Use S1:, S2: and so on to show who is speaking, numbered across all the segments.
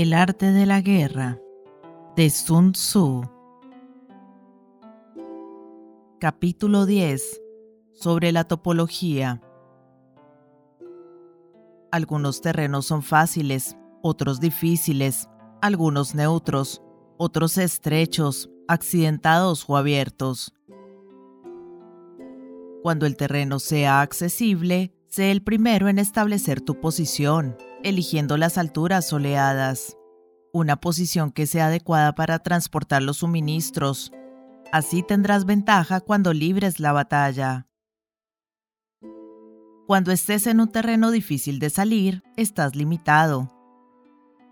S1: El arte de la guerra de Sun Tzu. Capítulo 10. Sobre la topología. Algunos terrenos son fáciles, otros difíciles, algunos neutros, otros estrechos, accidentados o abiertos. Cuando el terreno sea accesible, sé el primero en establecer tu posición, eligiendo las alturas soleadas, una posición que sea adecuada para transportar los suministros. Así tendrás ventaja cuando libres la batalla. Cuando estés en un terreno difícil de salir, estás limitado.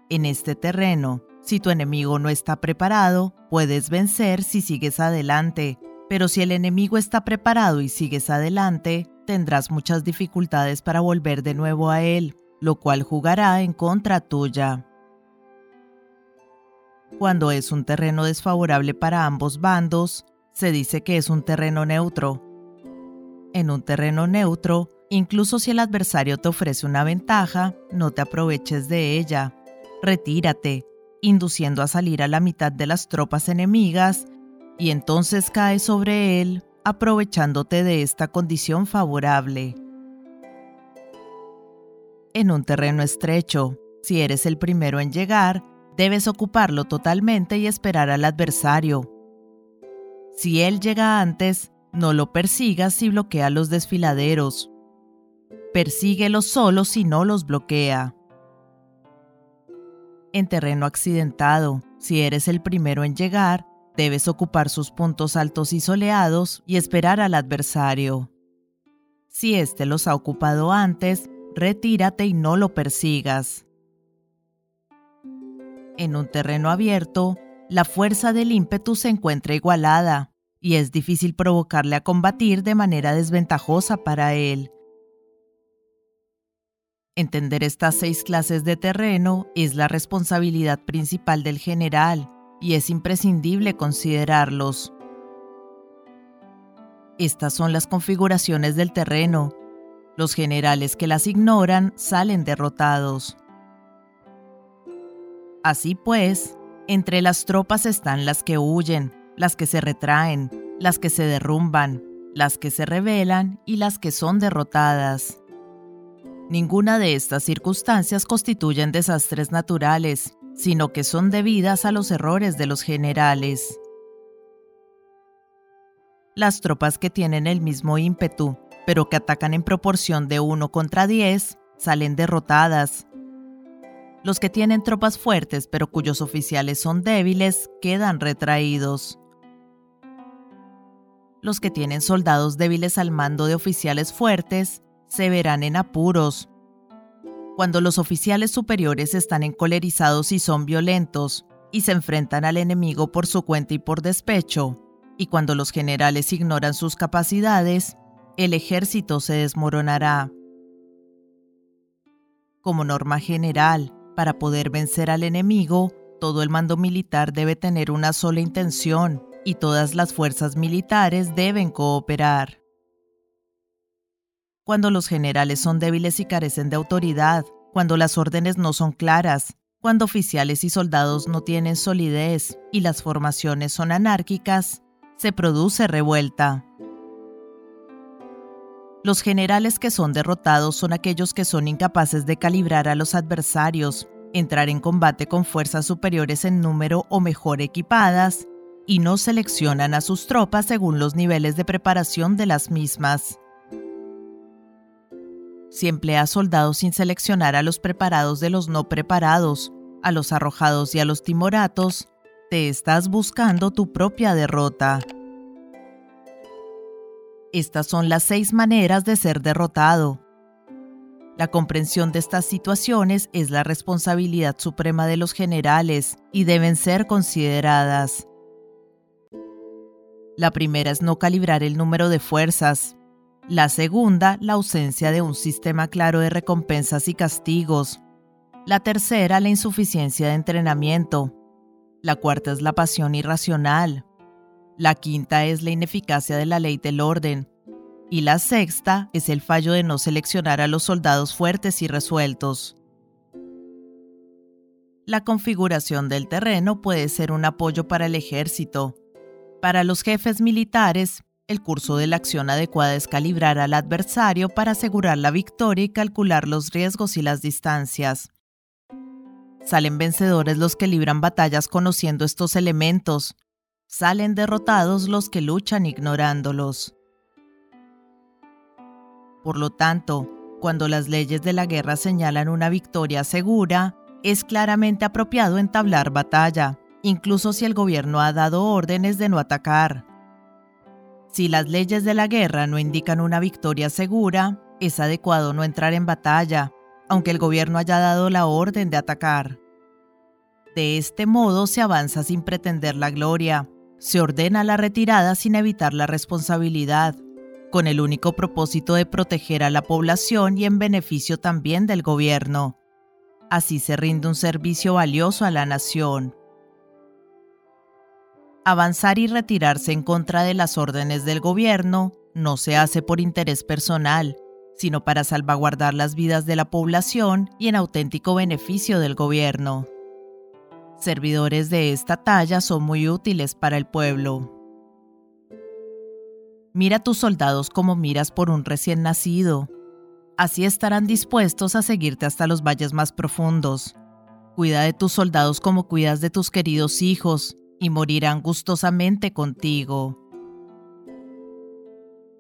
S1: En este terreno, si tu enemigo no está preparado, puedes vencer si sigues adelante, pero si el enemigo está preparado y sigues adelante, tendrás muchas dificultades para volver de nuevo a él, lo cual jugará en contra tuya. Cuando es un terreno desfavorable para ambos bandos, se dice que es un terreno neutro. En un terreno neutro, incluso si el adversario te ofrece una ventaja, no te aproveches de ella. Retírate, induciendo a salir a la mitad de las tropas enemigas, y entonces cae sobre él, aprovechándote de esta condición favorable en un terreno estrecho. Si eres el primero en llegar, debes ocuparlo totalmente y esperar al adversario. Si él llega antes, no lo persigas y bloquea los desfiladeros. Persíguelo solo si no los bloquea. En terreno accidentado, si eres el primero en llegar, debes ocupar sus puntos altos y soleados y esperar al adversario. Si éste los ha ocupado antes, retírate y no lo persigas. En un terreno abierto, la fuerza del ímpetu se encuentra igualada y es difícil provocarle a combatir de manera desventajosa para él. Entender estas seis clases de terreno es la responsabilidad principal del general y es imprescindible considerarlos. Estas son las configuraciones del terreno los generales que las ignoran salen derrotados. Así pues, entre las tropas están las que huyen, las que se retraen, las que se derrumban, las que se rebelan y las que son derrotadas. Ninguna de estas circunstancias constituyen desastres naturales, sino que son debidas a los errores de los generales. Las tropas que tienen el mismo ímpetu, pero que atacan en proporción de 1 contra 10, salen derrotadas. Los que tienen tropas fuertes pero cuyos oficiales son débiles quedan retraídos. Los que tienen soldados débiles al mando de oficiales fuertes se verán en apuros. Cuando los oficiales superiores están encolerizados y son violentos y se enfrentan al enemigo por su cuenta y por despecho, y cuando los generales ignoran sus capacidades, el ejército se desmoronará. Como norma general, para poder vencer al enemigo, todo el mando militar debe tener una sola intención y todas las fuerzas militares deben cooperar. Cuando los generales son débiles y carecen de autoridad, cuando las órdenes no son claras, cuando oficiales y soldados no tienen solidez y las formaciones son anárquicas, se produce revuelta. Los generales que son derrotados son aquellos que son incapaces de calibrar a los adversarios, entrar en combate con fuerzas superiores en número o mejor equipadas, y no seleccionan a sus tropas según los niveles de preparación de las mismas. Si empleas soldados sin seleccionar a los preparados de los no preparados, a los arrojados y a los timoratos, te estás buscando tu propia derrota. Estas son las seis maneras de ser derrotado. La comprensión de estas situaciones es la responsabilidad suprema de los generales y deben ser consideradas. La primera es no calibrar el número de fuerzas. La segunda, la ausencia de un sistema claro de recompensas y castigos. La tercera, la insuficiencia de entrenamiento. La cuarta es la pasión irracional. La quinta es la ineficacia de la ley del orden. Y la sexta es el fallo de no seleccionar a los soldados fuertes y resueltos. la configuración del terreno puede ser un apoyo para el ejército. Para los jefes militares, el curso de la acción adecuada es calibrar al adversario para asegurar la victoria y calcular los riesgos y las distancias. Salen vencedores los que libran batallas conociendo estos elementos. Salen derrotados los que luchan ignorándolos. Por lo tanto, cuando las leyes de la guerra señalan una victoria segura, es claramente apropiado entablar batalla, incluso si el gobierno ha dado órdenes de no atacar. Si las leyes de la guerra no indican una victoria segura, es adecuado no entrar en batalla, aunque el gobierno haya dado la orden de atacar. De este modo se avanza sin pretender la gloria, se ordena la retirada sin evitar la responsabilidad, con el único propósito de proteger a la población y en beneficio también del gobierno. Así se rinde un servicio valioso a la nación. Avanzar y retirarse en contra de las órdenes del gobierno no se hace por interés personal, sino para salvaguardar las vidas de la población y en auténtico beneficio del gobierno. Servidores de esta talla son muy útiles para el pueblo. Mira a tus soldados como miras por un recién nacido. Así estarán dispuestos a seguirte hasta los valles más profundos. Cuida de tus soldados como cuidas de tus queridos hijos, y morirán gustosamente contigo.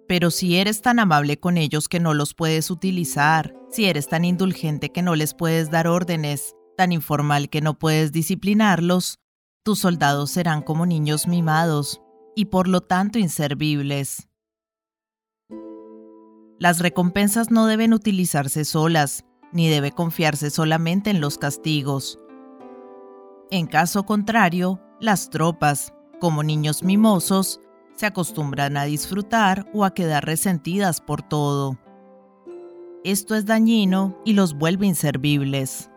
S1: Pero si eres tan amable con ellos que no los puedes utilizar, si eres tan indulgente que no les puedes dar órdenes, tan informal que no puedes disciplinarlos, tus soldados serán como niños mimados y por lo tanto inservibles. Las recompensas no deben utilizarse solas, ni debe confiarse solamente en los castigos. En caso contrario, las tropas, como niños mimosos, se acostumbran a disfrutar o a quedar resentidas por todo. Esto es dañino y los vuelve inservibles.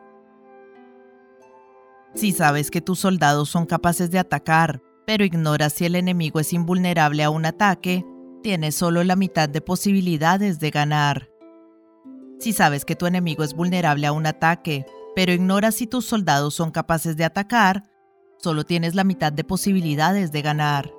S1: Si sabes que tus soldados son capaces de atacar, pero ignoras si el enemigo es invulnerable a un ataque, tienes solo la mitad de posibilidades de ganar. Si sabes que tu enemigo es vulnerable a un ataque, pero ignoras si tus soldados son capaces de atacar, solo tienes la mitad de posibilidades de ganar.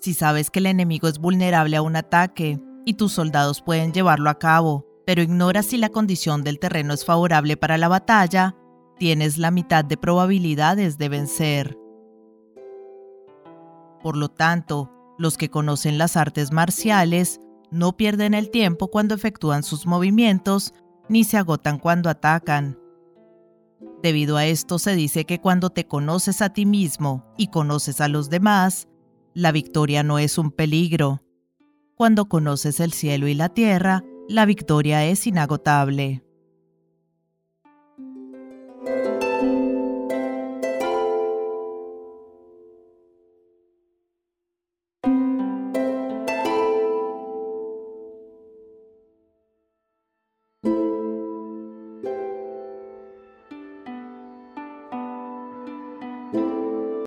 S1: Si sabes que el enemigo es vulnerable a un ataque y tus soldados pueden llevarlo a cabo, pero ignoras si la condición del terreno es favorable para la batalla, tienes la mitad de probabilidades de vencer. Por lo tanto, los que conocen las artes marciales no pierden el tiempo cuando efectúan sus movimientos ni se agotan cuando atacan. Debido a esto se dice que cuando te conoces a ti mismo y conoces a los demás, la victoria no es un peligro. Cuando conoces el cielo y la tierra, la victoria es inagotable.